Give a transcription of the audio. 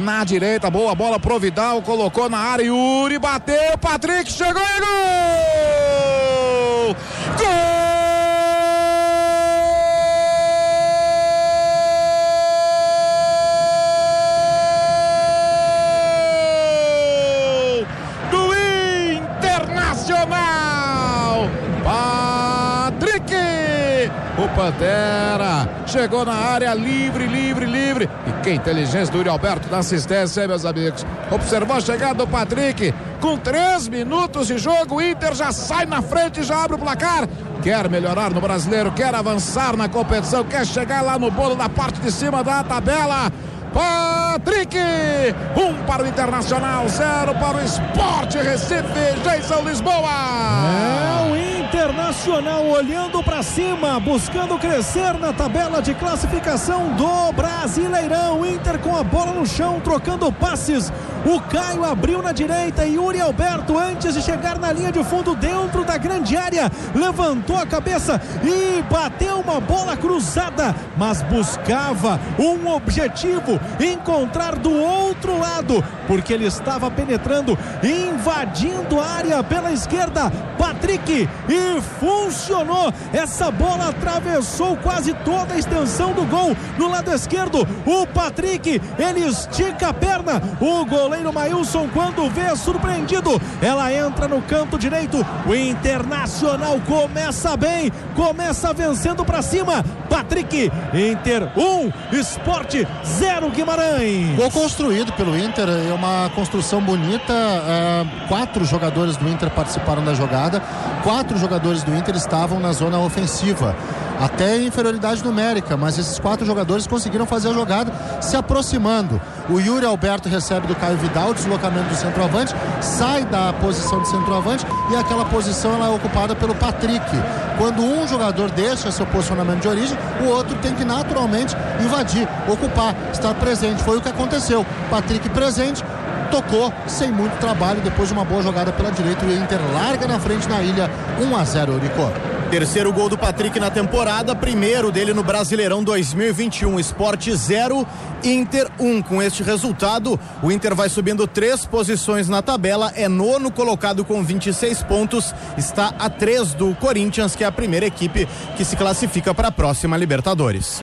na direita, boa bola pro Vidal, colocou na área, Yuri bateu, Patrick chegou e gol! Gol! O Pantera chegou na área livre, livre, livre. E que inteligência do Yuri Alberto da assistência, hein, meus amigos. Observou a chegada do Patrick. Com três minutos de jogo, o Inter já sai na frente, já abre o placar. Quer melhorar no brasileiro, quer avançar na competição, quer chegar lá no bolo da parte de cima da tabela. Patrick, um para o Internacional, zero para o Esporte Recife, Jason Lisboa. É Internacional olhando para cima, buscando crescer na tabela de classificação do Brasileirão. Inter com a bola no chão, trocando passes. O Caio abriu na direita e Yuri Alberto, antes de chegar na linha de fundo, dentro da grande área, levantou a cabeça e bateu uma bola cruzada, mas buscava um objetivo: encontrar do outro lado, porque ele estava penetrando, invadindo a área pela esquerda. Patrick e funcionou. Essa bola atravessou quase toda a extensão do gol no lado esquerdo. O Patrick, ele estica a perna. O goleiro Mailson, quando vê, surpreendido. Ela entra no canto direito. O Internacional começa bem, começa vencendo para cima. Patrick, Inter 1, um, Esporte 0 Guimarães. Gol construído pelo Inter, é uma construção bonita. É, quatro jogadores do Inter participaram da jogada, quatro jogadores do Inter estavam na zona ofensiva. Até inferioridade numérica, mas esses quatro jogadores conseguiram fazer a jogada se aproximando. O Yuri Alberto recebe do Caio Vidal, deslocamento do centroavante, sai da posição de centroavante e aquela posição ela é ocupada pelo Patrick. Quando um jogador deixa seu posicionamento de origem, o outro tem que naturalmente invadir, ocupar, estar presente. Foi o que aconteceu. Patrick presente, tocou sem muito trabalho depois de uma boa jogada pela direita. O Inter larga na frente na ilha 1 a 0 Eurico. Terceiro gol do Patrick na temporada, primeiro dele no Brasileirão 2021. Esporte 0, Inter 1. Um. Com este resultado, o Inter vai subindo três posições na tabela, é nono colocado com 26 pontos, está a três do Corinthians, que é a primeira equipe que se classifica para a próxima Libertadores.